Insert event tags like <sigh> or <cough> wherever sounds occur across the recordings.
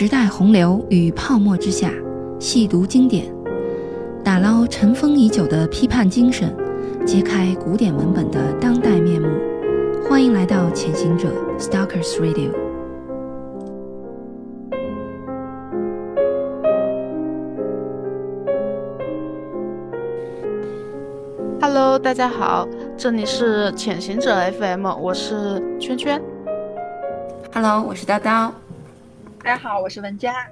时代洪流与泡沫之下，细读经典，打捞尘封已久的批判精神，揭开古典文本的当代面目。欢迎来到潜行者 Stalkers Radio。Hello，大家好，这里是潜行者 FM，我是圈圈。Hello，我是叨叨。大家好，我是文佳。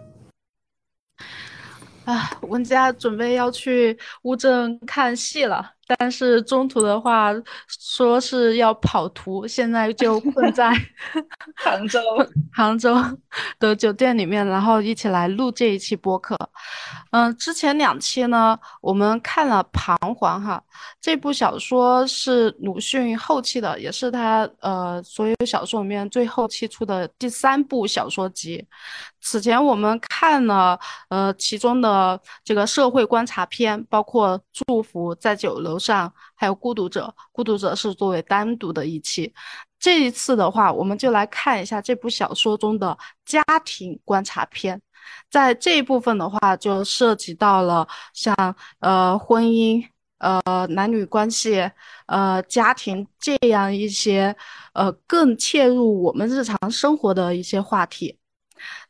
啊，文佳准备要去乌镇看戏了，但是中途的话说是要跑图，现在就困在 <laughs> 杭州 <laughs> 杭州的酒店里面，然后一起来录这一期播客。嗯，之前两期呢，我们看了《彷徨》哈，这部小说是鲁迅后期的，也是他呃所有小说里面最后期出的第三部小说集。此前我们看了呃其中的这个社会观察篇，包括《祝福》在酒楼上，还有《孤独者》，《孤独者》是作为单独的一期。这一次的话，我们就来看一下这部小说中的家庭观察篇。在这一部分的话，就涉及到了像呃婚姻、呃男女关系、呃家庭这样一些呃更切入我们日常生活的一些话题。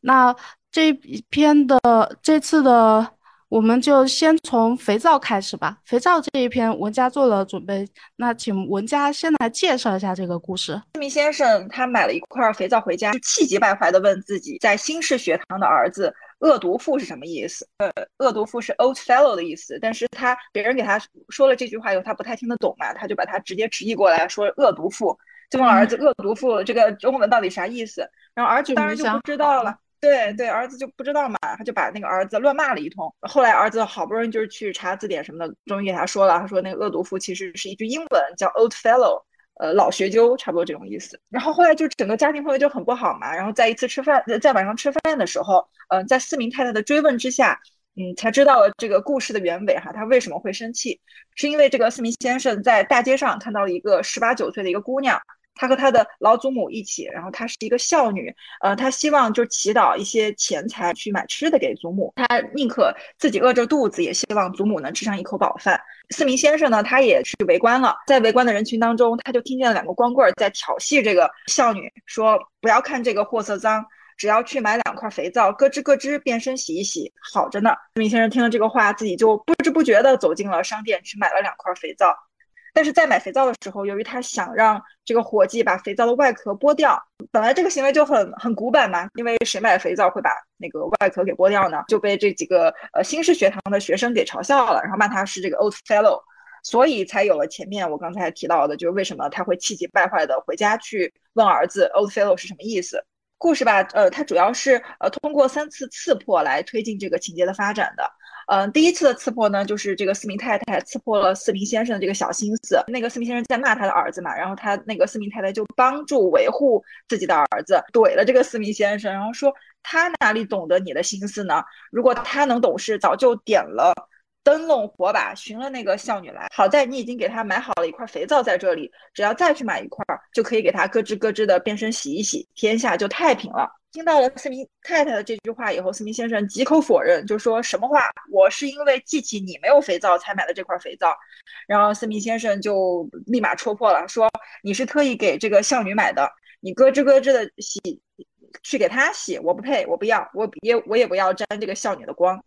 那这一篇的这次的，我们就先从肥皂开始吧。肥皂这一篇，文佳做了准备，那请文佳先来介绍一下这个故事。这名先生他买了一块肥皂回家，气急败坏地问自己，在新式学堂的儿子“恶毒妇”是什么意思？呃，恶毒妇是 old fellow 的意思，但是他别人给他说了这句话以后，他不太听得懂嘛，他就把它直接直译过来说“恶毒妇”，就问儿子“恶毒妇”这个中文到底啥意思？然后儿子当然就不知道了。对对，儿子就不知道嘛，他就把那个儿子乱骂了一通。后来儿子好不容易就是去查字典什么的，终于给他说了，他说那个恶毒妇其实是一句英文，叫 old fellow，呃，老学究，差不多这种意思。然后后来就整个家庭氛围就很不好嘛。然后在一次吃饭，在晚上吃饭的时候，嗯、呃，在四名太太的追问之下，嗯，才知道了这个故事的原委哈。他为什么会生气？是因为这个四名先生在大街上看到了一个十八九岁的一个姑娘。她和她的老祖母一起，然后她是一个孝女，呃，她希望就祈祷一些钱财去买吃的给祖母，她宁可自己饿着肚子，也希望祖母能吃上一口饱饭。四名先生呢，他也去围观了，在围观的人群当中，他就听见了两个光棍在挑衅这个孝女，说不要看这个货色脏，只要去买两块肥皂，咯吱咯吱变身洗一洗，好着呢。四名先生听了这个话，自己就不知不觉地走进了商店，去买了两块肥皂。但是在买肥皂的时候，由于他想让这个伙计把肥皂的外壳剥掉，本来这个行为就很很古板嘛，因为谁买肥皂会把那个外壳给剥掉呢？就被这几个呃新式学堂的学生给嘲笑了，然后骂他是这个 old fellow，所以才有了前面我刚才提到的，就是为什么他会气急败坏的回家去问儿子 old fellow 是什么意思。故事吧，呃，它主要是呃通过三次刺破来推进这个情节的发展的。嗯、第一次的刺破呢，就是这个四明太太刺破了四明先生的这个小心思。那个四明先生在骂他的儿子嘛，然后他那个四明太太就帮助维护自己的儿子，怼了这个四明先生，然后说他哪里懂得你的心思呢？如果他能懂事，早就点了灯笼火把寻了那个孝女来。好在你已经给他买好了一块肥皂在这里，只要再去买一块，就可以给他咯吱咯吱的变身洗一洗，天下就太平了。听到了四明太太的这句话以后，四明先生极口否认，就说什么话？我是因为记起你没有肥皂才买的这块肥皂。然后四明先生就立马戳破了，说你是特意给这个孝女买的，你咯吱咯吱的洗，去给她洗，我不配，我不要，我也我也不要沾这个孝女的光。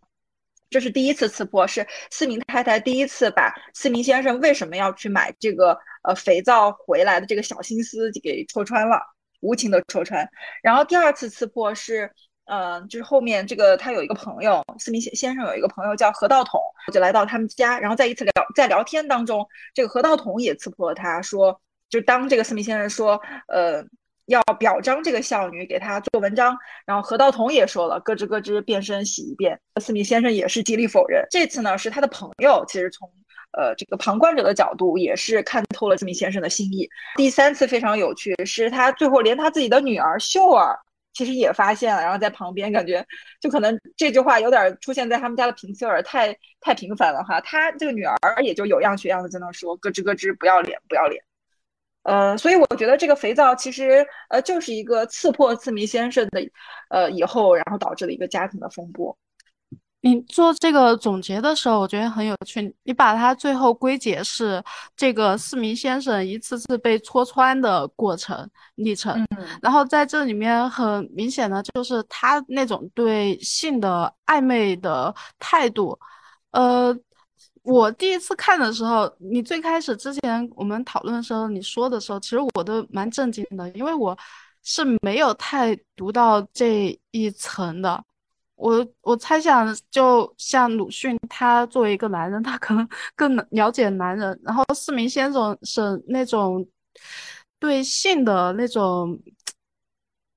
这是第一次刺破，是四明太太第一次把四明先生为什么要去买这个呃肥皂回来的这个小心思给戳穿了。无情的戳穿，然后第二次刺破是，呃，就是后面这个他有一个朋友，四名先先生有一个朋友叫何道统，就来到他们家，然后在一次聊在聊天当中，这个何道统也刺破了他，说，就当这个四名先生说，呃，要表彰这个孝女，给他做文章，然后何道统也说了，咯吱咯吱变身洗一遍，四名先生也是极力否认。这次呢，是他的朋友，其实从。呃，这个旁观者的角度也是看透了四名先生的心意。第三次非常有趣，是他最后连他自己的女儿秀儿其实也发现了，然后在旁边感觉就可能这句话有点出现在他们家的平次儿太太频繁了哈。他这个女儿也就有样学样的在那说咯吱咯吱不要脸不要脸。呃，所以我觉得这个肥皂其实呃就是一个刺破四明先生的呃以后，然后导致了一个家庭的风波。你做这个总结的时候，我觉得很有趣。你把它最后归结是这个四明先生一次次被戳穿的过程历程，然后在这里面很明显的就是他那种对性的暧昧的态度。呃，我第一次看的时候，你最开始之前我们讨论的时候，你说的时候，其实我都蛮震惊的，因为我是没有太读到这一层的。我我猜想，就像鲁迅，他作为一个男人，他可能更了解男人。然后四明先生是那种对性的那种，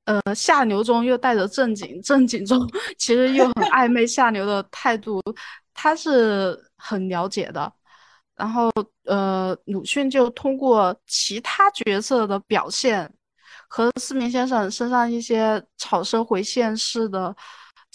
呃，下流中又带着正经，正经中 <laughs> 其实又很暧昧下流的态度，他是很了解的。然后，呃，鲁迅就通过其他角色的表现和四明先生身上一些草蛇回现似的。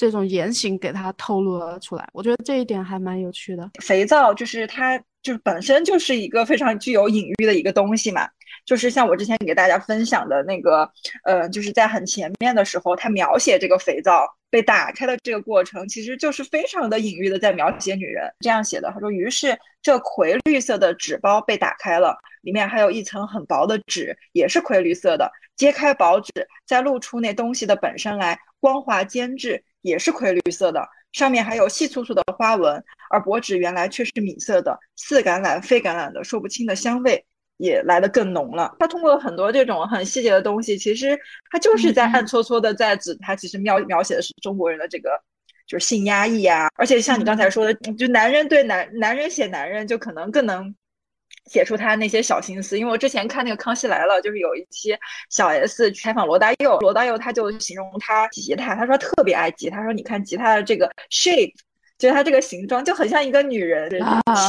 这种言行给他透露了出来，我觉得这一点还蛮有趣的。肥皂就是它，就是本身就是一个非常具有隐喻的一个东西嘛。就是像我之前给大家分享的那个，呃，就是在很前面的时候，他描写这个肥皂被打开的这个过程，其实就是非常的隐喻的在描写女人。这样写的，他说：“于是这葵绿色的纸包被打开了，里面还有一层很薄的纸，也是葵绿色的。揭开薄纸，再露出那东西的本身来，光滑坚质。”也是葵绿色的，上面还有细粗粗的花纹，而薄纸原来却是米色的，似橄榄非橄榄的，说不清的香味也来得更浓了。他通过很多这种很细节的东西，其实他就是在暗搓搓的在指他其实描描写的是中国人的这个就是性压抑啊，而且像你刚才说的，就男人对男男人写男人就可能更能。写出他那些小心思，因为我之前看那个《康熙来了》，就是有一期小 S 去采访罗大佑，罗大佑他就形容他吉他，他说特别爱吉他，说你看吉他的这个 shape，就是它这个形状就很像一个女人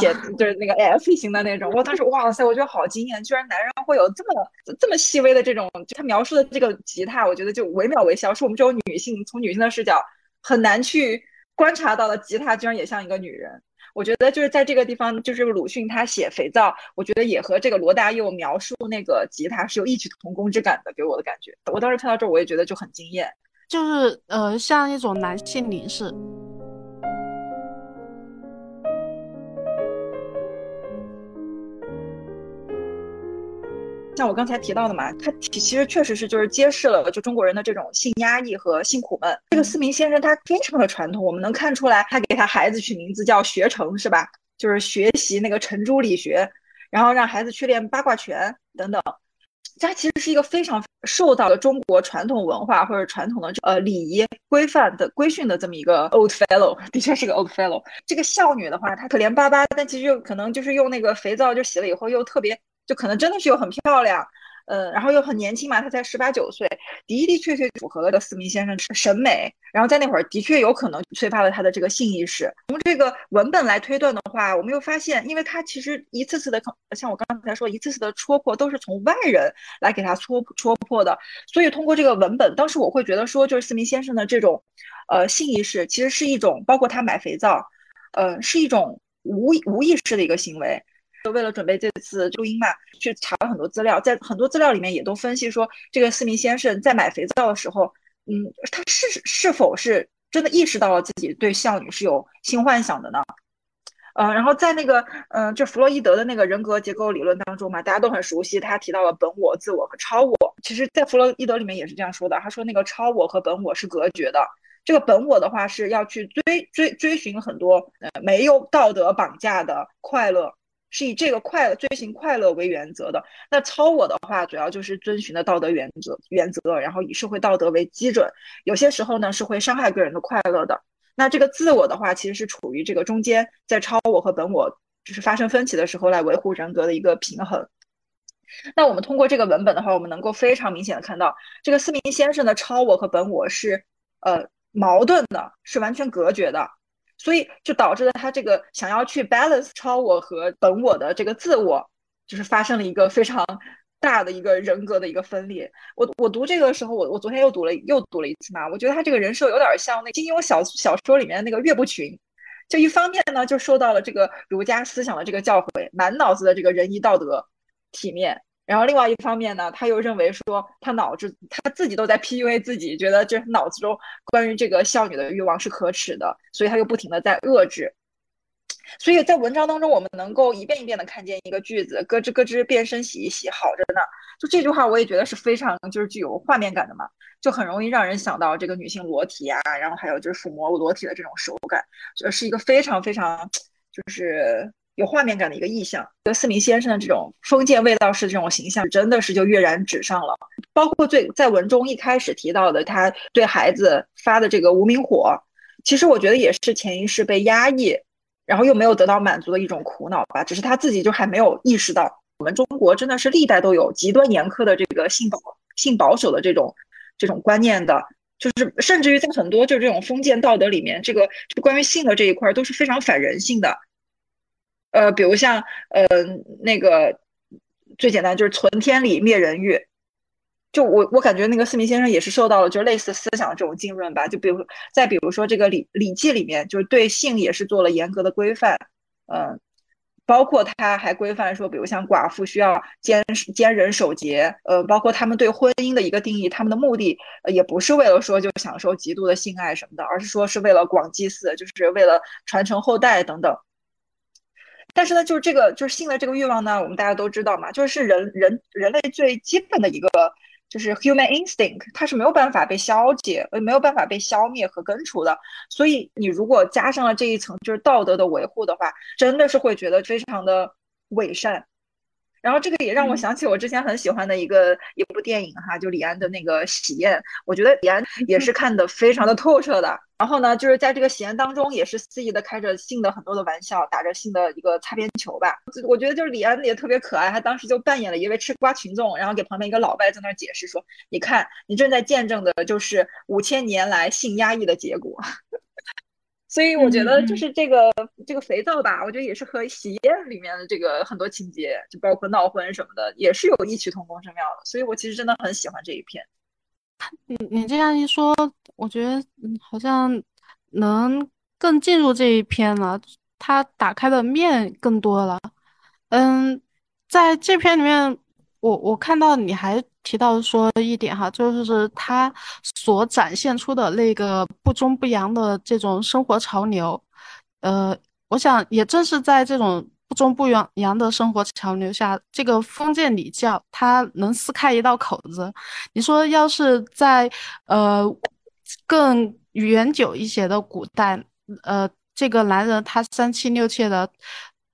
写，就是那个 F 型的那种。我当时哇塞，我觉得好惊艳，居然男人会有这么这么细微的这种，他描述的这个吉他，我觉得就惟妙惟肖，是我们这种女性从女性的视角很难去观察到的吉他，居然也像一个女人。我觉得就是在这个地方，就是鲁迅他写肥皂，我觉得也和这个罗大佑描述那个吉他是有异曲同工之感的，给我的感觉。我当时看到这儿，我也觉得就很惊艳，就是呃，像一种男性凝视。像我刚才提到的嘛，他其实确实是就是揭示了就中国人的这种性压抑和性苦闷。这个思明先生他非常的传统，我们能看出来，他给他孩子取名字叫学成是吧？就是学习那个程朱理学，然后让孩子去练八卦拳等等。他其实是一个非常受到了中国传统文化或者传统的呃礼仪规范的规训的这么一个 old fellow，<laughs> 的确是个 old fellow。这个孝女的话，她可怜巴巴，但其实又可能就是用那个肥皂就洗了以后又特别。就可能真的是又很漂亮，呃，然后又很年轻嘛，他才十八九岁，的的确确符合了四明先生审美，然后在那会儿的确有可能催发了他的这个性意识。从这个文本来推断的话，我们又发现，因为他其实一次次的，像我刚才说，一次次的戳破都是从外人来给他戳戳破的，所以通过这个文本，当时我会觉得说，就是四明先生的这种，呃，性意识其实是一种，包括他买肥皂，呃，是一种无无意识的一个行为。就为了准备这次录音嘛，去查了很多资料，在很多资料里面也都分析说，这个四明先生在买肥皂的时候，嗯，他是是否是真的意识到了自己对少女是有性幻想的呢？呃，然后在那个，嗯，就弗洛伊德的那个人格结构理论当中嘛，大家都很熟悉，他提到了本我、自我和超我。其实，在弗洛伊德里面也是这样说的，他说那个超我和本我是隔绝的，这个本我的话是要去追追追寻很多呃没有道德绑架的快乐。是以这个快乐追寻快乐为原则的。那超我的话，主要就是遵循的道德原则原则，然后以社会道德为基准。有些时候呢，是会伤害个人的快乐的。那这个自我的话，其实是处于这个中间，在超我和本我就是发生分歧的时候，来维护人格的一个平衡。那我们通过这个文本的话，我们能够非常明显的看到，这个四明先生的超我和本我是呃矛盾的，是完全隔绝的。所以就导致了他这个想要去 balance 超我和本我的这个自我，就是发生了一个非常大的一个人格的一个分裂。我我读这个时候，我我昨天又读了又读了一次嘛，我觉得他这个人设有点像那金庸小小说里面那个岳不群，就一方面呢就受到了这个儒家思想的这个教诲，满脑子的这个仁义道德、体面，然后另外一方面呢，他又认为说他脑子他自己都在 PUA 自己，觉得这脑子中关于这个少女的欲望是可耻的，所以他又不停的在遏制。所以在文章当中，我们能够一遍一遍的看见一个句子，咯吱咯吱变身洗一洗，好着呢。就这句话，我也觉得是非常就是具有画面感的嘛，就很容易让人想到这个女性裸体啊，然后还有就是抚摸裸体的这种手感，就是一个非常非常就是有画面感的一个意象。这四明先生的这种封建味道式这种形象，真的是就跃然纸上了。包括最在文中一开始提到的他对孩子发的这个无名火，其实我觉得也是潜意识被压抑。然后又没有得到满足的一种苦恼吧，只是他自己就还没有意识到，我们中国真的是历代都有极端严苛的这个性保性保守的这种这种观念的，就是甚至于在很多就是这种封建道德里面，这个就关于性的这一块都是非常反人性的。呃，比如像呃那个最简单就是存天理灭人欲。就我我感觉那个四明先生也是受到了就是类似思想这种浸润吧，就比如再比如说这个礼礼记里面就是对性也是做了严格的规范，嗯，包括他还规范说，比如像寡妇需要坚坚忍守节，呃，包括他们对婚姻的一个定义，他们的目的也不是为了说就享受极度的性爱什么的，而是说是为了广祭祀，就是为了传承后代等等。但是呢，就是这个就是性的这个欲望呢，我们大家都知道嘛，就是人人人类最基本的一个。就是 human instinct，它是没有办法被消解，呃，没有办法被消灭和根除的。所以你如果加上了这一层，就是道德的维护的话，真的是会觉得非常的伪善。然后这个也让我想起我之前很喜欢的一个一部电影哈，就李安的那个《喜宴》，我觉得李安也是看的非常的透彻的。然后呢，就是在这个喜宴当中，也是肆意的开着性的很多的玩笑，打着性的一个擦边球吧。我觉得就是李安也特别可爱，他当时就扮演了一位吃瓜群众，然后给旁边一个老外在那儿解释说：“你看，你正在见证的就是五千年来性压抑的结果。” <laughs> 所以我觉得就是这个这个肥皂吧，我觉得也是和喜宴里面的这个很多情节，就包括闹婚什么的，也是有异曲同工之妙的。所以我其实真的很喜欢这一篇。你你这样一说，我觉得嗯好像能更进入这一篇了，它打开的面更多了。嗯，在这篇里面，我我看到你还。提到说一点哈，就是他所展现出的那个不中不洋的这种生活潮流，呃，我想也正是在这种不中不洋洋的生活潮流下，这个封建礼教它能撕开一道口子。你说要是在呃更远久一些的古代，呃，这个男人他三妻六妾的，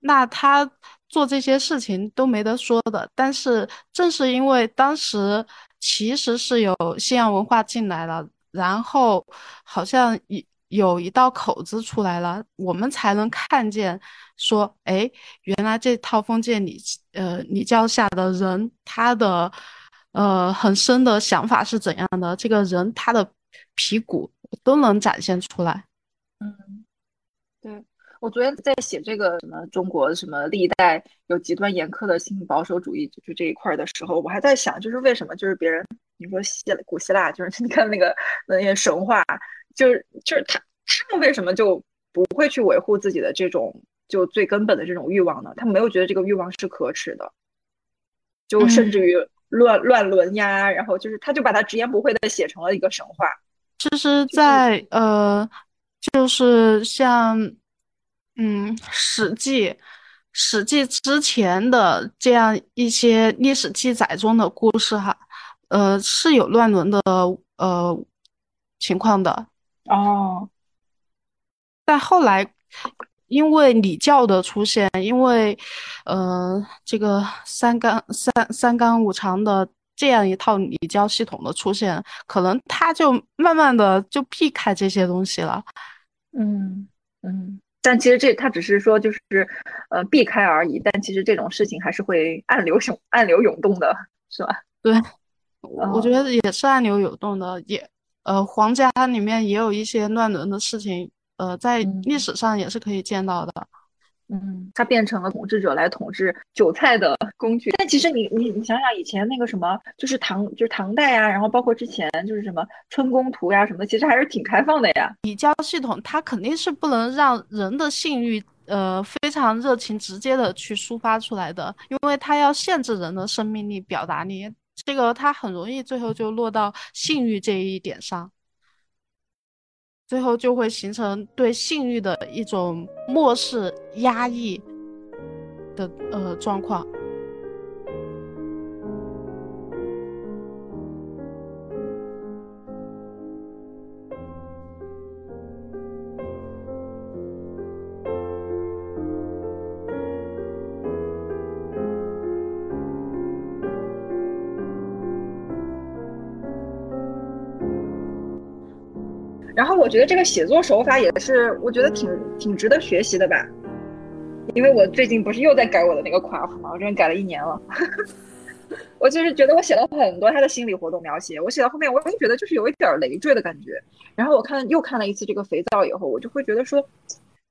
那他。做这些事情都没得说的，但是正是因为当时其实是有西洋文化进来了，然后好像有有一道口子出来了，我们才能看见说，哎，原来这套封建礼呃礼教下的人，他的呃很深的想法是怎样的，这个人他的皮骨都能展现出来。嗯，我昨天在写这个什么中国什么历代有极端严苛的新保守主义就这一块的时候，我还在想，就是为什么就是别人你说希古希腊，就是 <laughs> 你看那个那些神话，就是就是他他们为什么就不会去维护自己的这种就最根本的这种欲望呢？他们没有觉得这个欲望是可耻的，就甚至于乱乱伦呀，然后就是他就把它直言不讳的写成了一个神话。其实，在呃，就是像。嗯，《史记》《史记》之前的这样一些历史记载中的故事，哈，呃，是有乱伦的呃情况的哦。但后来，因为礼教的出现，因为呃这个三纲三三纲五常的这样一套礼教系统的出现，可能他就慢慢的就避开这些东西了。嗯嗯。但其实这他只是说就是，呃，避开而已。但其实这种事情还是会暗流涌暗流涌动的，是吧？对，<laughs> 我觉得也是暗流涌动的。也，呃，皇家里面也有一些乱伦的事情，呃，在历史上也是可以见到的。嗯，它变成了统治者来统治韭菜的工具。但其实你你你想想，以前那个什么，就是唐就是唐代啊，然后包括之前就是什么春宫图呀什么的，其实还是挺开放的呀。礼教系统它肯定是不能让人的性欲呃非常热情直接的去抒发出来的，因为它要限制人的生命力、表达力，这个它很容易最后就落到性欲这一点上，最后就会形成对性欲的一种漠视、压抑的呃状况。然后我觉得这个写作手法也是，我觉得挺挺值得学习的吧。因为我最近不是又在改我的那个夸父嘛，我真改了一年了。<laughs> 我就是觉得我写了很多他的心理活动描写，我写到后面我也觉得就是有一点累赘的感觉。然后我看又看了一次这个肥皂以后，我就会觉得说，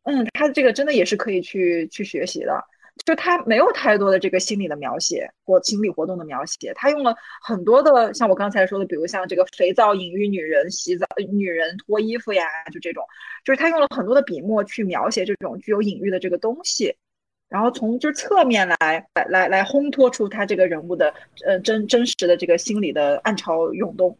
嗯，他这个真的也是可以去去学习的。就他没有太多的这个心理的描写或心理活动的描写，他用了很多的像我刚才说的，比如像这个肥皂隐喻女人洗澡、女人脱衣服呀，就这种，就是他用了很多的笔墨去描写这种具有隐喻的这个东西，然后从就是侧面来来来来烘托出他这个人物的呃真真实的这个心理的暗潮涌动，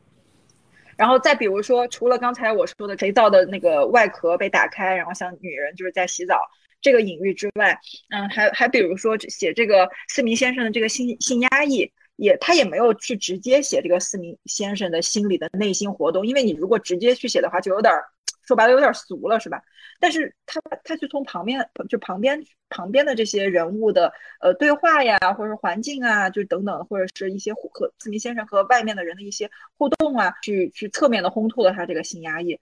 然后再比如说，除了刚才我说的肥皂的那个外壳被打开，然后像女人就是在洗澡。这个隐喻之外，嗯，还还比如说写这个四明先生的这个性性压抑，也他也没有去直接写这个四明先生的心理的内心活动，因为你如果直接去写的话，就有点说白了有点俗了，是吧？但是他他就从旁边就旁边旁边的这些人物的呃对话呀，或者是环境啊，就等等，或者是一些和四明先生和外面的人的一些互动啊，去去侧面的烘托了他这个性压抑。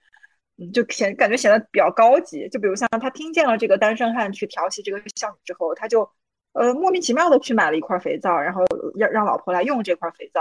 嗯，就显感觉显得比较高级。就比如像他听见了这个单身汉去调戏这个少女之后，他就呃莫名其妙的去买了一块肥皂，然后让让老婆来用这块肥皂。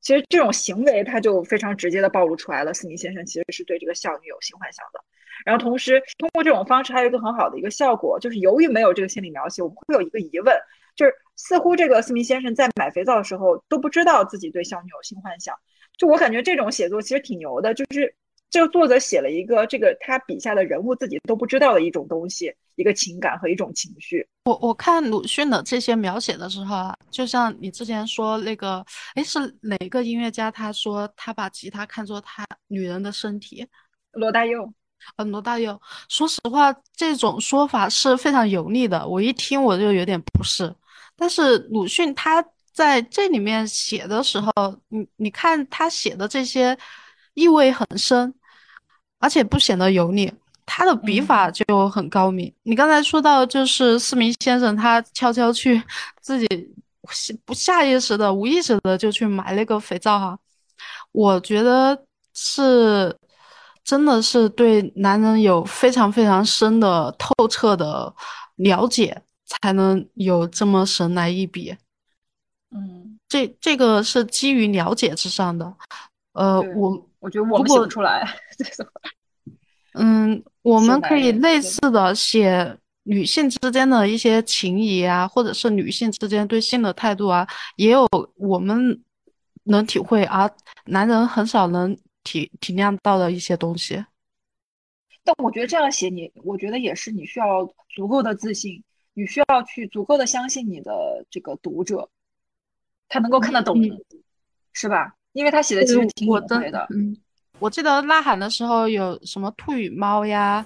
其实这种行为他就非常直接的暴露出来了，斯明先生其实是对这个少女有性幻想的。然后同时通过这种方式还有一个很好的一个效果，就是由于没有这个心理描写，我们会有一个疑问，就是似乎这个斯明先生在买肥皂的时候都不知道自己对少女有性幻想。就我感觉这种写作其实挺牛的，就是。这个作者写了一个这个他笔下的人物自己都不知道的一种东西，一个情感和一种情绪。我我看鲁迅的这些描写的时候啊，就像你之前说那个，哎，是哪个音乐家？他说他把吉他看作他女人的身体。罗大佑，呃，罗大佑。说实话，这种说法是非常油腻的，我一听我就有点不适。但是鲁迅他在这里面写的时候，你你看他写的这些意味很深。而且不显得油腻，他的笔法就很高明。你刚才说到，就是四明先生他悄悄去自己不下意识的、无意识的就去买那个肥皂哈，我觉得是真的是对男人有非常非常深的、透彻的了解，才能有这么神来一笔。嗯，这这个是基于了解之上的。呃，我。我觉得我们写不出来 <laughs> 这种。嗯，我们可以类似的写女性之间的一些情谊啊，或者是女性之间对性的态度啊，也有我们能体会，而男人很少能体体谅到的一些东西。但我觉得这样写你，我觉得也是你需要足够的自信，你需要去足够的相信你的这个读者，他能够看得懂，是吧？因为他写的其实挺隐晦的，嗯，我记得呐喊的时候有什么兔与猫呀，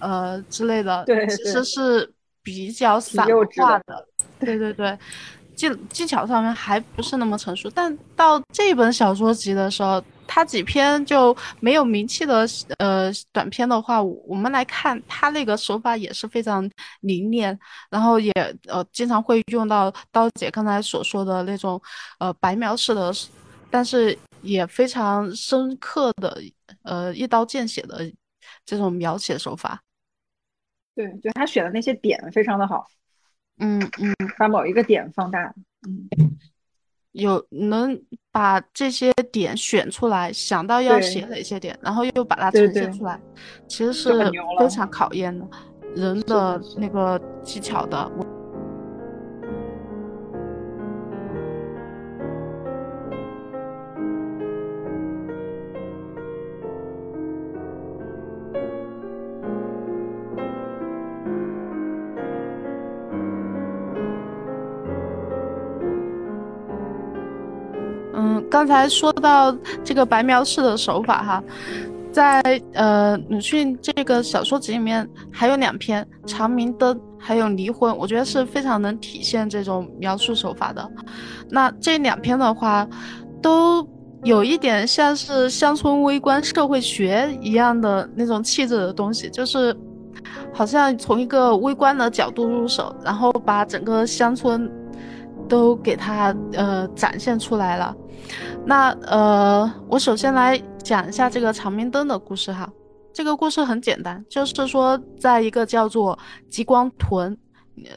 呃之类的，对，其实是比较散化的，对对对，技技巧上面还不是那么成熟，但到这本小说集的时候，他几篇就没有名气的呃短篇的话，我们来看他那个手法也是非常凝练，然后也呃经常会用到刀姐刚才所说的那种呃白描式的。但是也非常深刻的，呃，一刀见血的这种描写手法。对，就他选的那些点非常的好。嗯嗯，把某一个点放大。嗯，有能把这些点选出来，想到要写哪些点，然后又把它呈现出来，其实是非常考验的人的那个技巧的。刚才说到这个白描式的手法哈，在呃鲁迅这个小说集里面还有两篇《长明灯》还有《离婚》，我觉得是非常能体现这种描述手法的。那这两篇的话，都有一点像是乡村微观社会学一样的那种气质的东西，就是好像从一个微观的角度入手，然后把整个乡村。都给它呃展现出来了。那呃，我首先来讲一下这个长明灯的故事哈。这个故事很简单，就是说在一个叫做极光屯，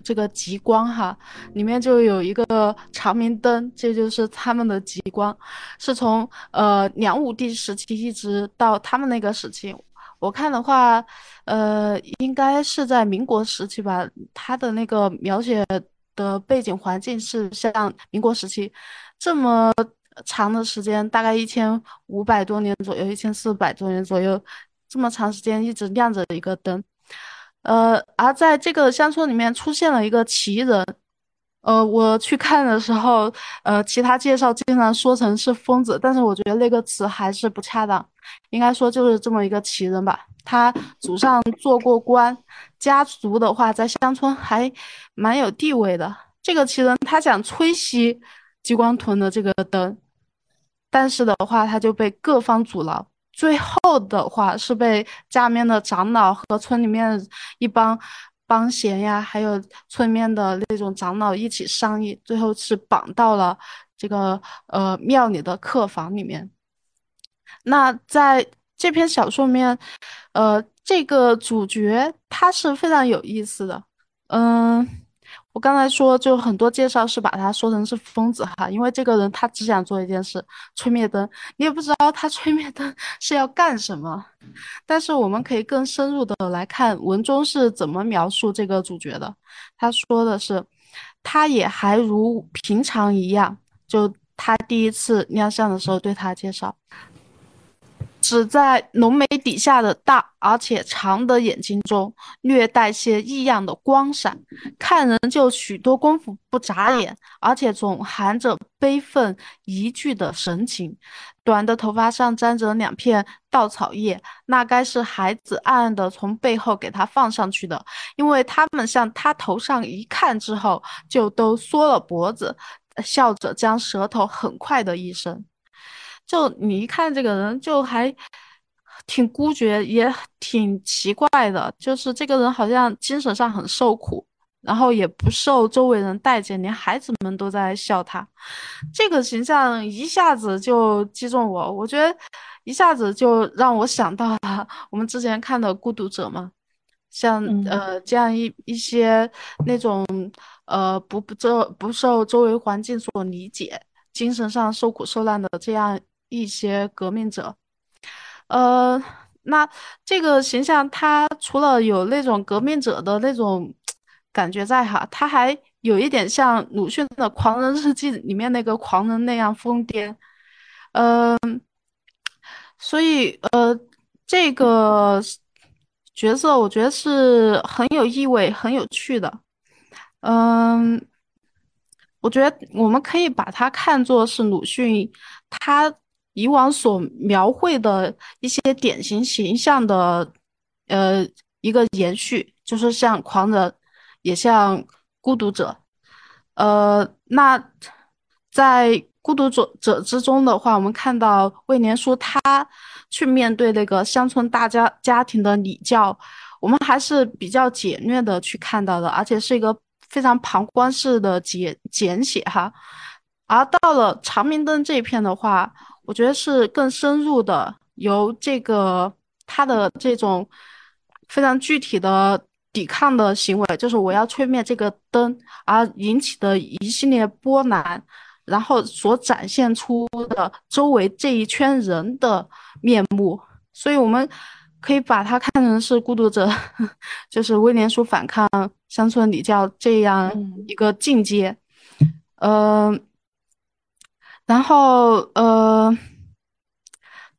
这个极光哈里面就有一个长明灯，这就是他们的极光，是从呃梁武帝时期一直到他们那个时期。我看的话，呃，应该是在民国时期吧。他的那个描写。的背景环境是像民国时期这么长的时间，大概一千五百多年左右，一千四百多年左右，这么长时间一直亮着一个灯。呃，而在这个乡村里面出现了一个奇人。呃，我去看的时候，呃，其他介绍经常说成是疯子，但是我觉得那个词还是不恰当，应该说就是这么一个奇人吧。他祖上做过官，家族的话在乡村还蛮有地位的。这个奇人他想吹熄激光屯的这个灯，但是的话他就被各方阻挠，最后的话是被家面的长老和村里面一帮。帮闲呀，还有村里面的那种长老一起商议，最后是绑到了这个呃庙里的客房里面。那在这篇小说里面，呃，这个主角他是非常有意思的，嗯。我刚才说，就很多介绍是把他说成是疯子哈，因为这个人他只想做一件事，吹灭灯。你也不知道他吹灭灯 <laughs> 是要干什么。但是我们可以更深入的来看文中是怎么描述这个主角的。他说的是，他也还如平常一样，就他第一次亮相的时候对他介绍。只在浓眉底下的大而且长的眼睛中，略带些异样的光闪，看人就许多功夫不眨眼，而且总含着悲愤疑惧的神情。短的头发上沾着两片稻草叶，那该是孩子暗暗的从背后给他放上去的，因为他们向他头上一看之后，就都缩了脖子，笑着将舌头很快的一伸。就你一看这个人，就还挺孤绝，也挺奇怪的。就是这个人好像精神上很受苦，然后也不受周围人待见，连孩子们都在笑他。这个形象一下子就击中我，我觉得一下子就让我想到了我们之前看的《孤独者》嘛，像呃这样一一些那种呃不不周不受周围环境所理解，精神上受苦受难的这样。一些革命者，呃，那这个形象，他除了有那种革命者的那种感觉在哈，他还有一点像鲁迅的《狂人日记》里面那个狂人那样疯癫，嗯，所以呃，这个角色我觉得是很有意味、很有趣的，嗯，我觉得我们可以把它看作是鲁迅他。以往所描绘的一些典型形象的，呃，一个延续，就是像狂人，也像孤独者，呃，那在孤独者者之中的话，我们看到魏年书他去面对那个乡村大家家庭的礼教，我们还是比较简略的去看到的，而且是一个非常旁观式的简简写哈，而到了长明灯这一片的话。我觉得是更深入的，由这个他的这种非常具体的抵抗的行为，就是我要吹灭这个灯而引起的一系列波澜，然后所展现出的周围这一圈人的面目，所以我们可以把它看成是孤独者，<laughs> 就是威廉叔反抗乡村礼教这样一个境界，嗯。然后，呃，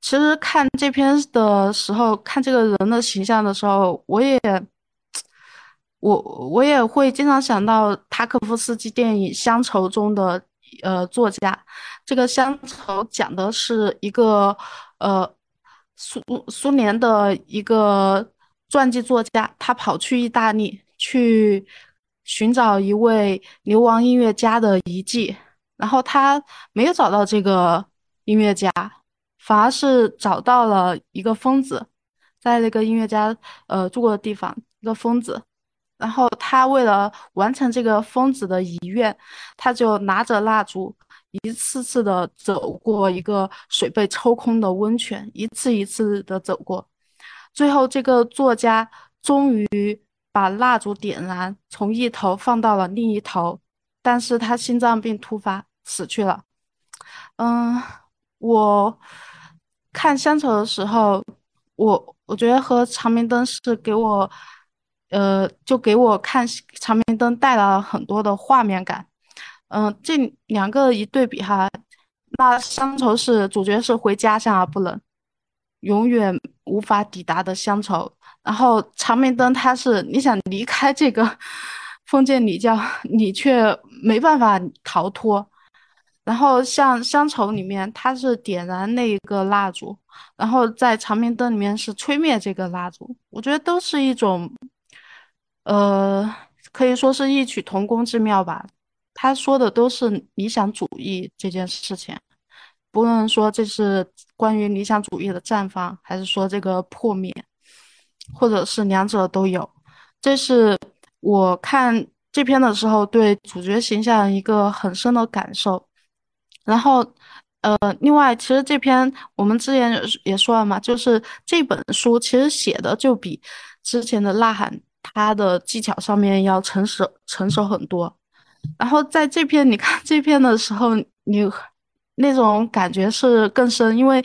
其实看这篇的时候，看这个人的形象的时候，我也，我我也会经常想到塔可夫斯基电影《乡愁》中的呃作家。这个乡愁讲的是一个呃苏苏联的一个传记作家，他跑去意大利去寻找一位流亡音乐家的遗迹，然后他没有找到这个音乐家，反而是找到了一个疯子，在那个音乐家呃住过的地方，一个疯子。然后他为了完成这个疯子的遗愿，他就拿着蜡烛，一次次的走过一个水被抽空的温泉，一次一次的走过。最后，这个作家终于把蜡烛点燃，从一头放到了另一头，但是他心脏病突发死去了。嗯，我看乡愁的时候，我我觉得和长明灯是给我。呃，就给我看长明灯带来了很多的画面感。嗯，这两个一对比哈，那乡愁是主角是回家乡而不能，永远无法抵达的乡愁。然后长明灯它是你想离开这个 <laughs> 封建礼教，你却没办法逃脱。然后像乡愁里面，它是点燃那一个蜡烛，然后在长明灯里面是吹灭这个蜡烛。我觉得都是一种。呃，可以说是异曲同工之妙吧。他说的都是理想主义这件事情，不论说这是关于理想主义的绽放，还是说这个破灭，或者是两者都有。这是我看这篇的时候对主角形象一个很深的感受。然后，呃，另外，其实这篇我们之前也说了嘛，就是这本书其实写的就比之前的《呐喊》。他的技巧上面要成熟成熟很多，然后在这篇你看这篇的时候，你那种感觉是更深，因为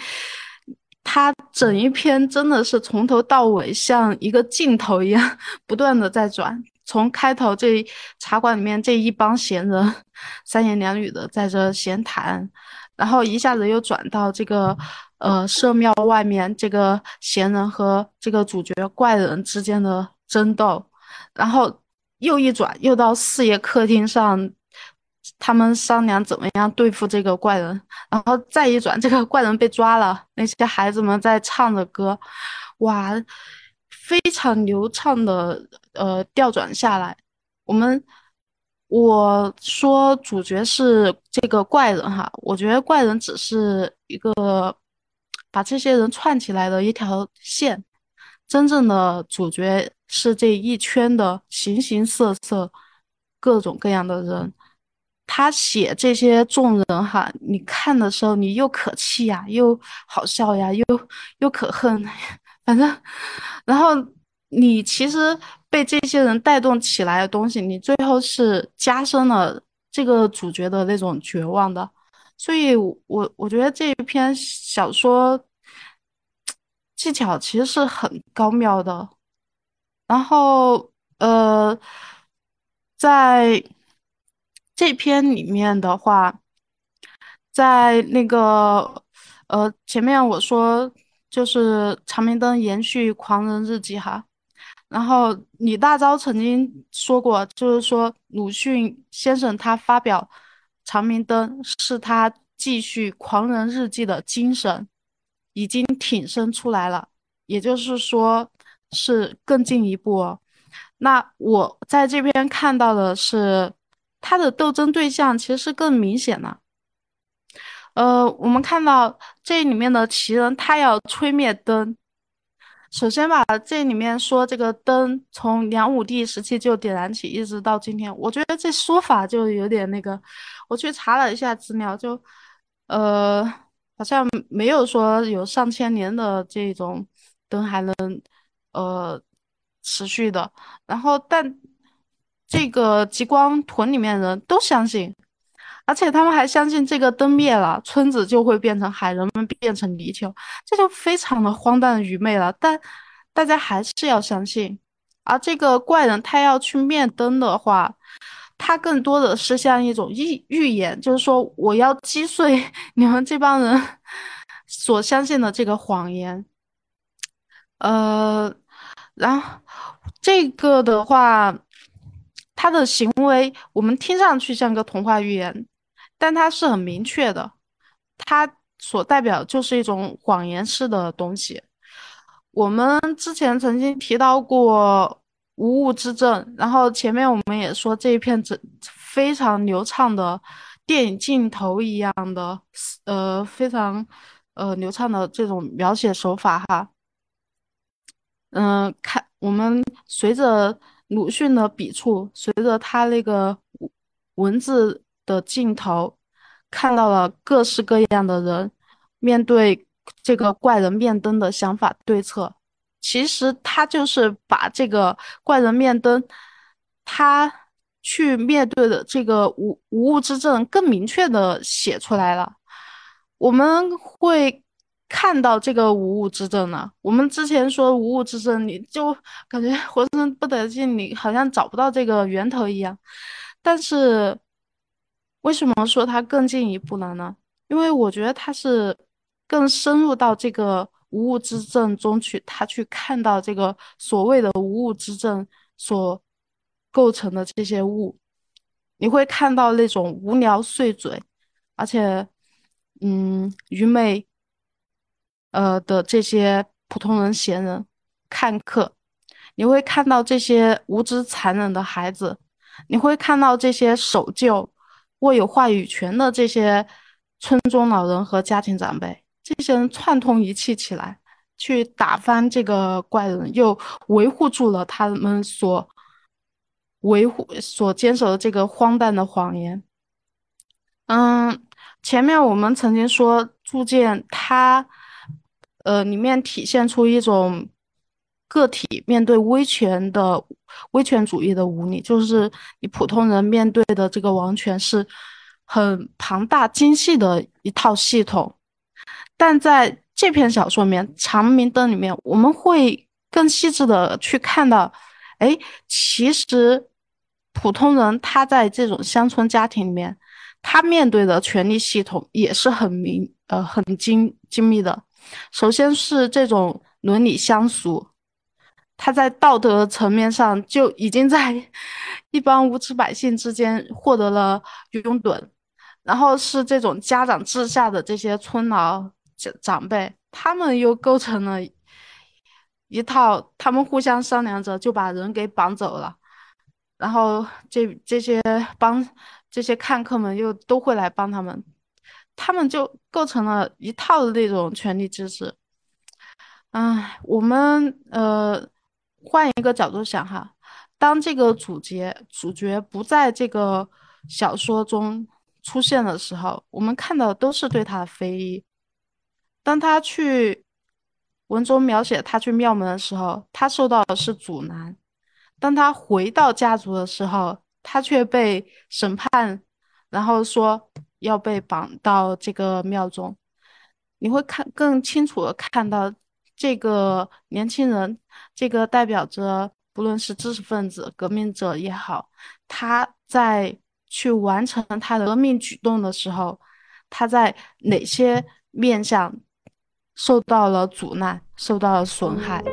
他整一篇真的是从头到尾像一个镜头一样 <laughs> 不断的在转，从开头这茶馆里面这一帮闲人三言两语的在这闲谈，然后一下子又转到这个呃社庙外面这个闲人和这个主角怪人之间的。争斗，然后又一转，又到四爷客厅上，他们商量怎么样对付这个怪人，然后再一转，这个怪人被抓了，那些孩子们在唱着歌，哇，非常流畅的呃调转下来。我们我说主角是这个怪人哈，我觉得怪人只是一个把这些人串起来的一条线。真正的主角是这一圈的形形色色、各种各样的人。他写这些众人哈，你看的时候，你又可气呀，又好笑呀，又又可恨，<laughs> 反正，然后你其实被这些人带动起来的东西，你最后是加深了这个主角的那种绝望的。所以，我我觉得这一篇小说。技巧其实是很高妙的，然后呃，在这篇里面的话，在那个呃前面我说就是长明灯延续狂人日记哈，然后李大钊曾经说过，就是说鲁迅先生他发表长明灯是他继续狂人日记的精神。已经挺身出来了，也就是说是更进一步哦。那我在这边看到的是，他的斗争对象其实是更明显的。呃，我们看到这里面的奇人，他要吹灭灯。首先吧，这里面说这个灯从梁武帝时期就点燃起，一直到今天，我觉得这说法就有点那个。我去查了一下资料，就呃。好像没有说有上千年的这种灯还能呃持续的，然后但这个极光屯里面人都相信，而且他们还相信这个灯灭了，村子就会变成海，人们变成泥鳅，这就非常的荒诞愚昧了。但大家还是要相信，而这个怪人他要去灭灯的话。他更多的是像一种预预言，就是说我要击碎你们这帮人所相信的这个谎言。呃，然后这个的话，他的行为我们听上去像个童话寓言，但它是很明确的，它所代表就是一种谎言式的东西。我们之前曾经提到过无物之证，然后前面我们也说这一片整非常流畅的电影镜头一样的，呃，非常呃流畅的这种描写手法哈。嗯，看我们随着鲁迅的笔触，随着他那个文字的镜头，看到了各式各样的人面对这个怪人面灯的想法对策。其实他就是把这个怪人面灯，他去面对的这个无无物之证更明确的写出来了。我们会。看到这个无物之证呢？我们之前说无物之证，你就感觉 <laughs> 浑身不得劲，你好像找不到这个源头一样。但是为什么说它更进一步了呢？因为我觉得它是更深入到这个无物之证中去，他去看到这个所谓的无物之证所构成的这些物，你会看到那种无聊碎嘴，而且嗯愚昧。呃的这些普通人、闲人、看客，你会看到这些无知残忍的孩子，你会看到这些守旧、握有话语权的这些村中老人和家庭长辈，这些人串通一气起来，去打翻这个怪人，又维护住了他们所维护、所坚守的这个荒诞的谎言。嗯，前面我们曾经说，铸剑它。呃，里面体现出一种个体面对威权的威权主义的无力，就是你普通人面对的这个王权是很庞大精细的一套系统。但在这篇小说里面，《长明灯》里面，我们会更细致的去看到，哎，其实普通人他在这种乡村家庭里面，他面对的权力系统也是很明呃很精精密的。首先是这种伦理相俗，他在道德层面上就已经在 <laughs> 一帮无知百姓之间获得了拥趸，然后是这种家长治下的这些村老长长辈，他们又构成了一套，他们互相商量着就把人给绑走了，然后这这些帮这些看客们又都会来帮他们。他们就构成了一套的那种权力机制。唉，我们呃换一个角度想哈，当这个主角主角不在这个小说中出现的时候，我们看到的都是对他的非议。当他去文中描写他去庙门的时候，他受到的是阻拦；当他回到家族的时候，他却被审判，然后说。要被绑到这个庙中，你会看更清楚的看到这个年轻人，这个代表着不论是知识分子、革命者也好，他在去完成他的革命举动的时候，他在哪些面向受到了阻难、受到了损害。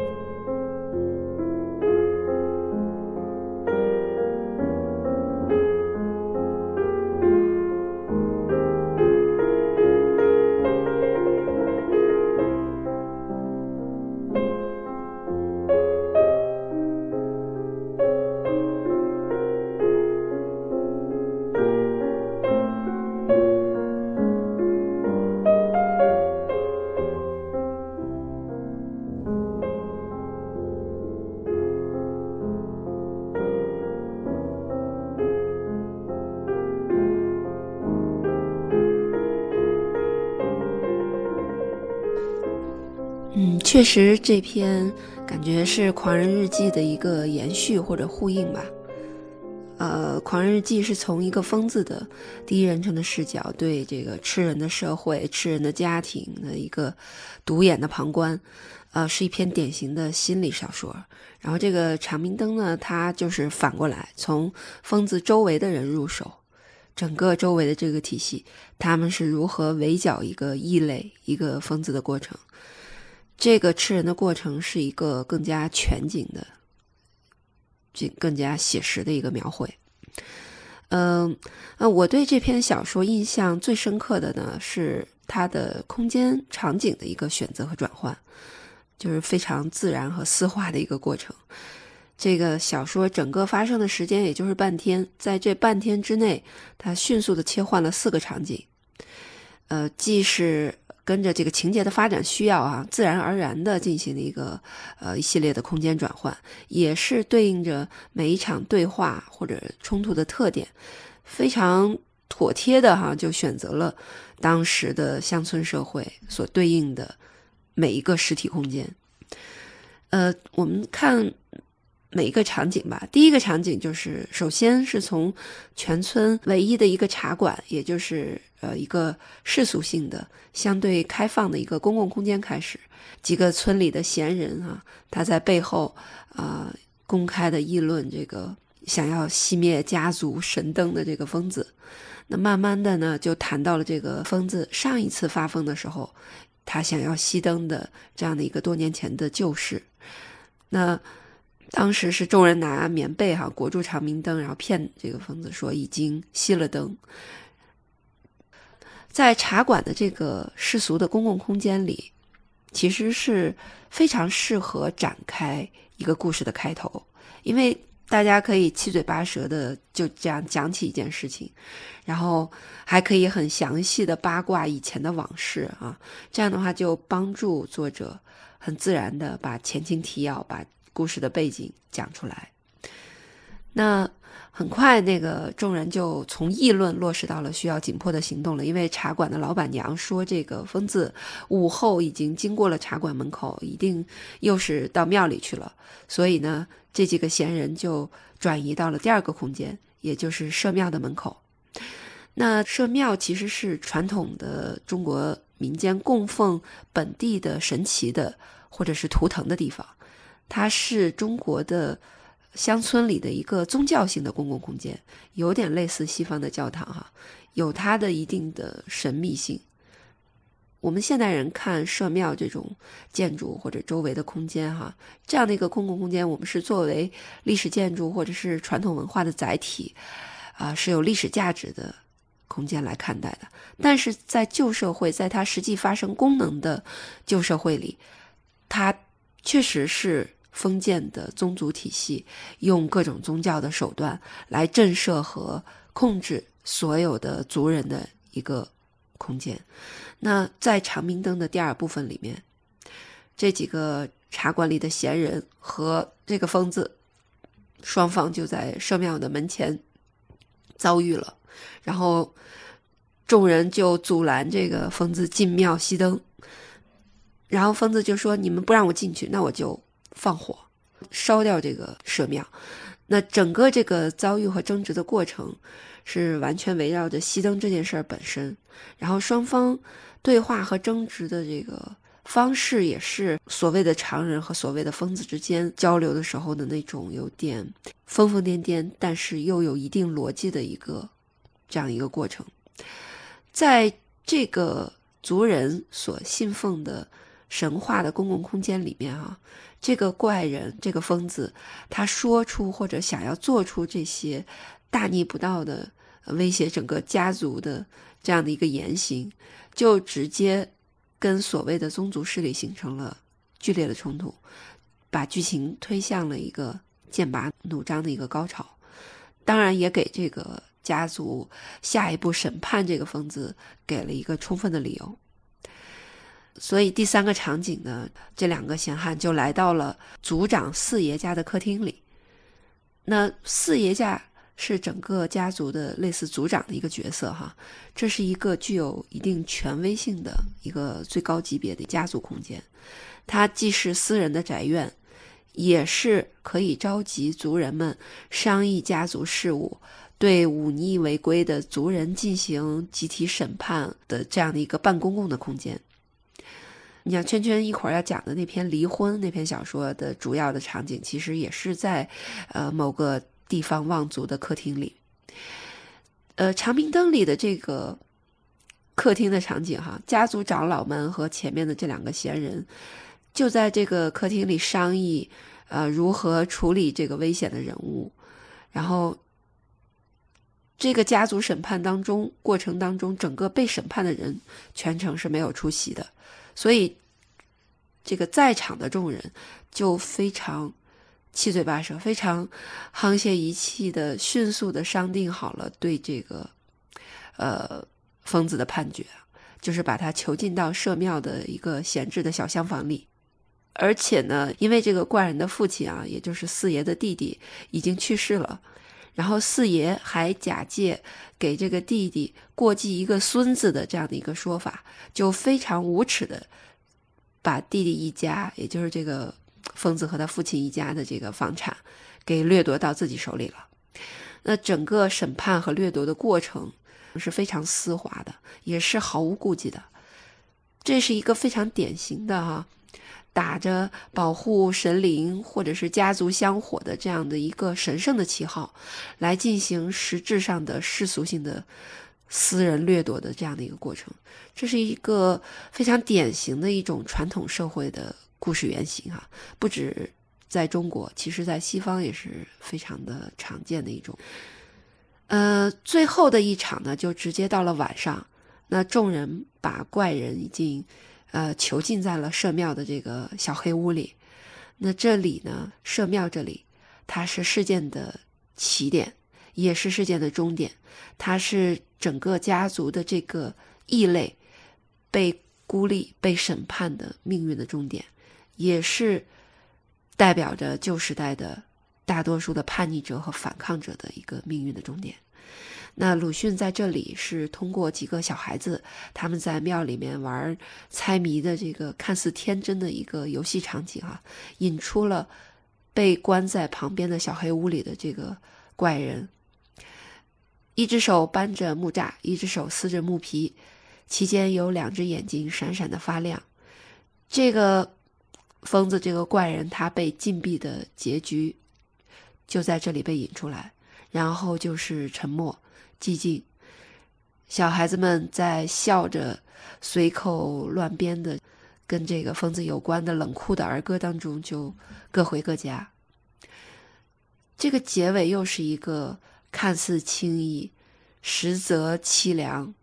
确实，这篇感觉是《狂人日记》的一个延续或者呼应吧。呃，《狂人日记》是从一个疯子的第一人称的视角，对这个吃人的社会、吃人的家庭的一个独眼的旁观。呃，是一篇典型的心理小说。然后这个《长明灯》呢，它就是反过来，从疯子周围的人入手，整个周围的这个体系，他们是如何围剿一个异类、一个疯子的过程。这个吃人的过程是一个更加全景的、这更加写实的一个描绘。嗯，呃，我对这篇小说印象最深刻的呢，是它的空间场景的一个选择和转换，就是非常自然和丝滑的一个过程。这个小说整个发生的时间也就是半天，在这半天之内，它迅速的切换了四个场景，呃，既是跟着这个情节的发展需要啊，自然而然的进行了一个呃一系列的空间转换，也是对应着每一场对话或者冲突的特点，非常妥帖的哈，就选择了当时的乡村社会所对应的每一个实体空间。呃，我们看。每一个场景吧，第一个场景就是首先是从全村唯一的一个茶馆，也就是呃一个世俗性的、相对开放的一个公共空间开始。几个村里的闲人啊，他在背后啊公开的议论这个想要熄灭家族神灯的这个疯子。那慢慢的呢，就谈到了这个疯子上一次发疯的时候，他想要熄灯的这样的一个多年前的旧事。那。当时是众人拿棉被哈裹住长明灯，然后骗这个疯子说已经熄了灯。在茶馆的这个世俗的公共空间里，其实是非常适合展开一个故事的开头，因为大家可以七嘴八舌的就这样讲起一件事情，然后还可以很详细的八卦以前的往事啊，这样的话就帮助作者很自然的把前情提要把。故事的背景讲出来，那很快，那个众人就从议论落实到了需要紧迫的行动了。因为茶馆的老板娘说，这个疯子午后已经经过了茶馆门口，一定又是到庙里去了。所以呢，这几个闲人就转移到了第二个空间，也就是社庙的门口。那社庙其实是传统的中国民间供奉本地的神奇的或者是图腾的地方。它是中国的乡村里的一个宗教性的公共空间，有点类似西方的教堂哈，有它的一定的神秘性。我们现代人看社庙这种建筑或者周围的空间哈，这样的一个公共空间，我们是作为历史建筑或者是传统文化的载体啊，是有历史价值的空间来看待的。但是在旧社会，在它实际发生功能的旧社会里，它。确实是封建的宗族体系用各种宗教的手段来震慑和控制所有的族人的一个空间。那在长明灯的第二部分里面，这几个茶馆里的闲人和这个疯子双方就在社庙的门前遭遇了，然后众人就阻拦这个疯子进庙熄灯。然后疯子就说：“你们不让我进去，那我就放火烧掉这个社庙。”那整个这个遭遇和争执的过程是完全围绕着熄灯这件事儿本身。然后双方对话和争执的这个方式，也是所谓的常人和所谓的疯子之间交流的时候的那种有点疯疯癫癫，但是又有一定逻辑的一个这样一个过程。在这个族人所信奉的。神话的公共空间里面啊，这个怪人，这个疯子，他说出或者想要做出这些大逆不道的、威胁整个家族的这样的一个言行，就直接跟所谓的宗族势力形成了剧烈的冲突，把剧情推向了一个剑拔弩张的一个高潮。当然，也给这个家族下一步审判这个疯子给了一个充分的理由。所以第三个场景呢，这两个闲汉就来到了族长四爷家的客厅里。那四爷家是整个家族的类似族长的一个角色哈，这是一个具有一定权威性的一个最高级别的家族空间。它既是私人的宅院，也是可以召集族人们商议家族事务、对忤逆违规的族人进行集体审判的这样的一个半公共的空间。你像圈圈一会儿要讲的那篇离婚那篇小说的主要的场景，其实也是在，呃某个地方望族的客厅里。呃，长明灯里的这个客厅的场景，哈，家族长老们和前面的这两个闲人就在这个客厅里商议，呃，如何处理这个危险的人物。然后这个家族审判当中过程当中，整个被审判的人全程是没有出席的，所以这个在场的众人就非常七嘴八舌，非常沆瀣一气的，迅速的商定好了对这个呃疯子的判决，就是把他囚禁到社庙的一个闲置的小厢房里。而且呢，因为这个怪人的父亲啊，也就是四爷的弟弟已经去世了，然后四爷还假借给这个弟弟过继一个孙子的这样的一个说法，就非常无耻的把弟弟一家，也就是这个疯子和他父亲一家的这个房产给掠夺到自己手里了。那整个审判和掠夺的过程是非常丝滑的，也是毫无顾忌的。这是一个非常典型的哈。打着保护神灵或者是家族香火的这样的一个神圣的旗号，来进行实质上的世俗性的私人掠夺的这样的一个过程，这是一个非常典型的一种传统社会的故事原型哈。不止在中国，其实在西方也是非常的常见的一种。呃，最后的一场呢，就直接到了晚上，那众人把怪人已经。呃，囚禁在了社庙的这个小黑屋里。那这里呢，社庙这里，它是事件的起点，也是事件的终点。它是整个家族的这个异类被孤立、被审判的命运的终点，也是代表着旧时代的大多数的叛逆者和反抗者的一个命运的终点。那鲁迅在这里是通过几个小孩子他们在庙里面玩猜谜的这个看似天真的一个游戏场景啊，引出了被关在旁边的小黑屋里的这个怪人，一只手搬着木栅，一只手撕着木皮，期间有两只眼睛闪闪的发亮。这个疯子，这个怪人，他被禁闭的结局就在这里被引出来，然后就是沉默。寂静，小孩子们在笑着随口乱编的跟这个疯子有关的冷酷的儿歌当中，就各回各家。这个结尾又是一个看似轻易，实则凄凉、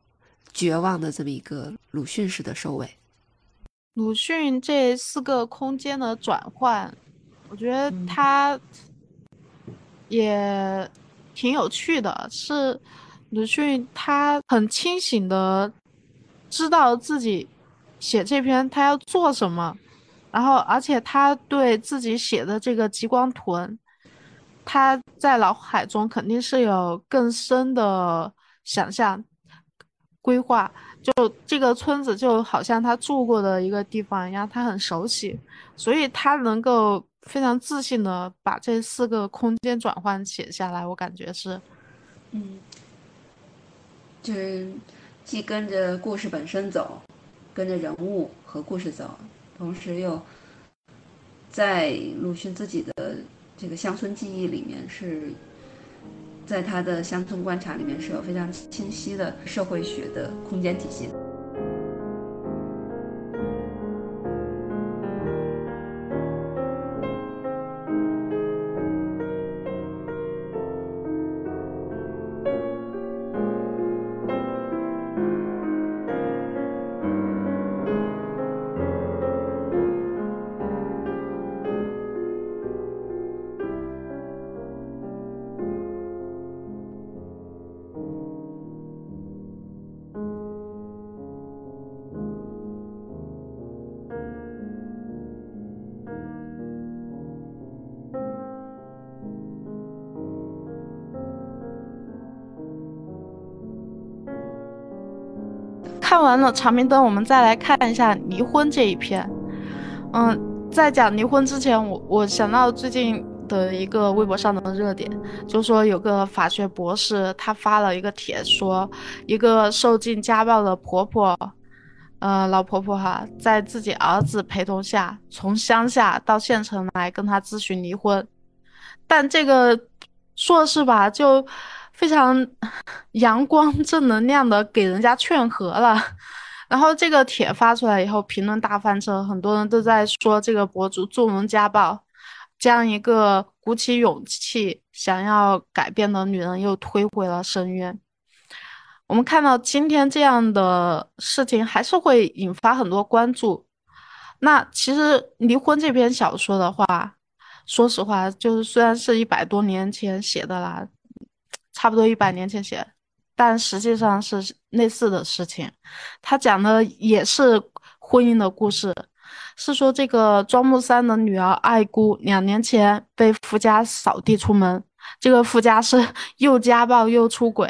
绝望的这么一个鲁迅式的收尾。鲁迅这四个空间的转换，我觉得他也挺有趣的，是。鲁迅他很清醒的知道自己写这篇他要做什么，然后而且他对自己写的这个极光屯，他在脑海中肯定是有更深的想象规划，就这个村子就好像他住过的一个地方一样，他很熟悉，所以他能够非常自信的把这四个空间转换写下来，我感觉是，嗯。就是既跟着故事本身走，跟着人物和故事走，同时又在鲁迅自己的这个乡村记忆里面，是在他的乡村观察里面是有非常清晰的社会学的空间体系。看完了长明灯，我们再来看一下离婚这一篇。嗯，在讲离婚之前，我我想到最近的一个微博上的热点，就说有个法学博士他发了一个帖，说一个受尽家暴的婆婆，呃，老婆婆哈，在自己儿子陪同下，从乡下到县城来跟他咨询离婚，但这个硕士吧，就。非常 <laughs> 阳光正能量的给人家劝和了，然后这个帖发出来以后，评论大翻车，很多人都在说这个博主纵容家暴，这样一个鼓起勇气想要改变的女人又推回了深渊。我们看到今天这样的事情还是会引发很多关注。那其实离婚这篇小说的话，说实话，就是虽然是一百多年前写的啦，差不多一百年前写，但实际上是类似的事情。他讲的也是婚姻的故事。是说这个庄木三的女儿爱姑两年前被夫家扫地出门，这个夫家是 <laughs> 又家暴又出轨，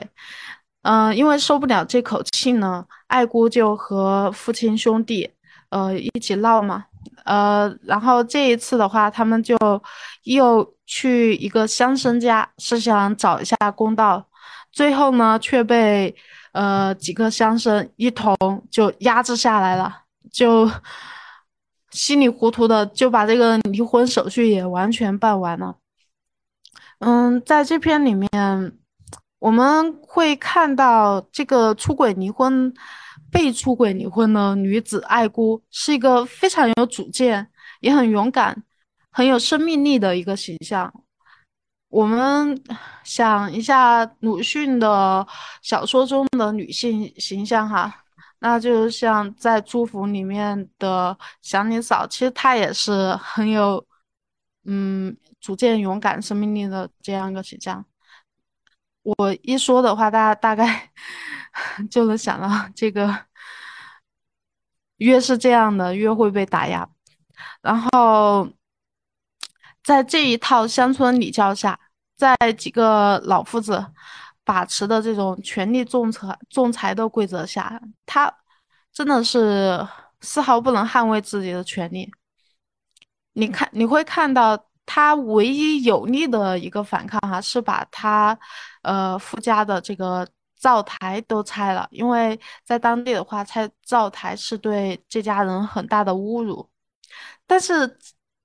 嗯，因为受不了这口气呢，爱姑就和父亲兄弟呃一起闹嘛，呃，然后这一次的话，他们就又去一个乡绅家，是想找一下公道，最后呢却被呃几个乡绅一同就压制下来了，就。稀里糊涂的就把这个离婚手续也完全办完了。嗯，在这篇里面，我们会看到这个出轨离婚、被出轨离婚的女子爱姑是一个非常有主见、也很勇敢、很有生命力的一个形象。我们想一下鲁迅的小说中的女性形象，哈。那就像在《祝福》里面的祥林嫂，其实她也是很有，嗯，主见、勇敢、生命力的这样一个形象。我一说的话，大家大概就能想到，这个越是这样的，越会被打压。然后，在这一套乡村礼教下，在几个老夫子。把持的这种权力仲裁仲裁的规则下，他真的是丝毫不能捍卫自己的权利。你看，你会看到他唯一有力的一个反抗哈，是把他呃夫家的这个灶台都拆了，因为在当地的话，拆灶台是对这家人很大的侮辱。但是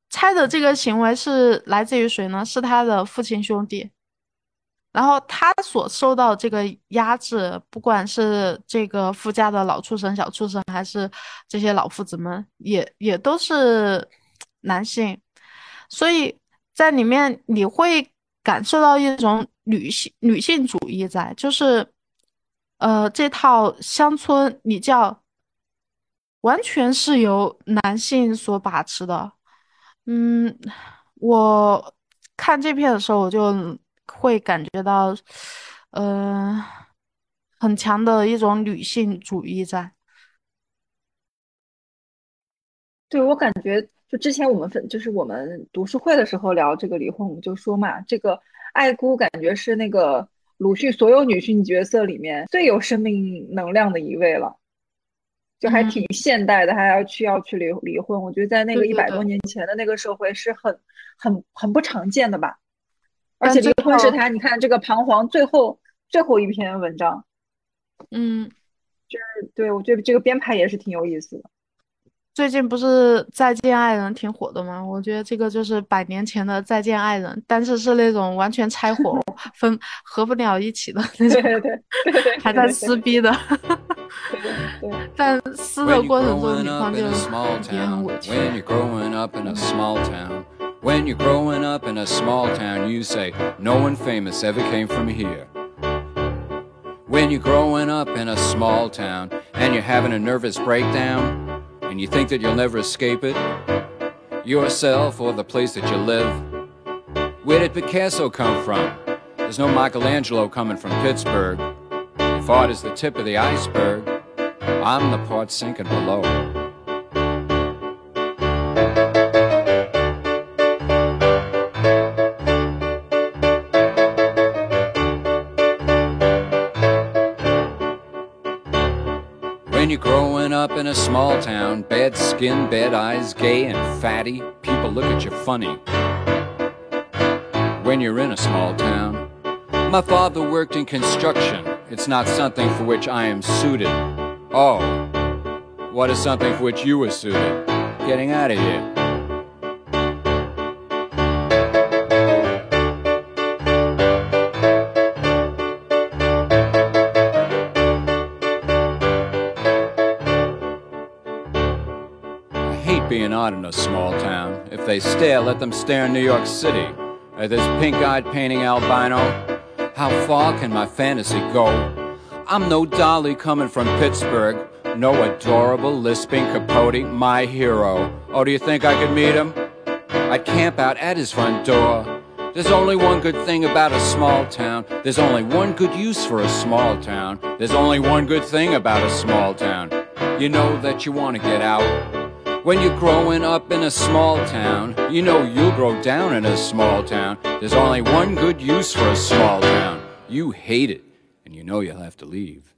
拆的这个行为是来自于谁呢？是他的父亲兄弟。然后他所受到这个压制，不管是这个夫家的老畜生、小畜生，还是这些老夫子们，也也都是 <tsk> 男性，所以在里面你会感受到一种女性女性主义在，就是，呃，这套乡村礼教完全是由男性所把持的。嗯，我看这篇的时候，我就。会感觉到，呃，很强的一种女性主义在。对我感觉，就之前我们分，就是我们读书会的时候聊这个离婚，我们就说嘛，这个爱姑感觉是那个鲁迅所有女性角色里面最有生命能量的一位了，就还挺现代的，还要去要去离离婚。我觉得在那个一百多年前的那个社会是很很很不常见的吧。而且离婚是他，你看这个彷徨最后最后一篇文章，嗯，就是对我觉得这个编排也是挺有意思的。最近不是《再见爱人》挺火的吗？我觉得这个就是百年前的《再见爱人》，但是是那种完全拆伙分合不了一起的那种，对对对，还在撕逼的。对对对。但撕的过程中，女方就也很委屈。When you're growing up in a small town, you say, No one famous ever came from here. When you're growing up in a small town and you're having a nervous breakdown and you think that you'll never escape it, yourself or the place that you live, where did Picasso come from? There's no Michelangelo coming from Pittsburgh. If art is the tip of the iceberg, I'm the part sinking below. Up in a small town, bad skin, bad eyes, gay and fatty, people look at you funny. When you're in a small town, my father worked in construction. It's not something for which I am suited. Oh, what is something for which you are suited? Getting out of here. A small town. If they stare, let them stare in New York City. Uh, at this pink eyed painting albino, how far can my fantasy go? I'm no dolly coming from Pittsburgh, no adorable lisping Capote, my hero. Oh, do you think I could meet him? I'd camp out at his front door. There's only one good thing about a small town. There's only one good use for a small town. There's only one good thing about a small town. You know that you want to get out. When you're growing up in a small town, you know you'll grow down in a small town. There's only one good use for a small town. You hate it, and you know you'll have to leave.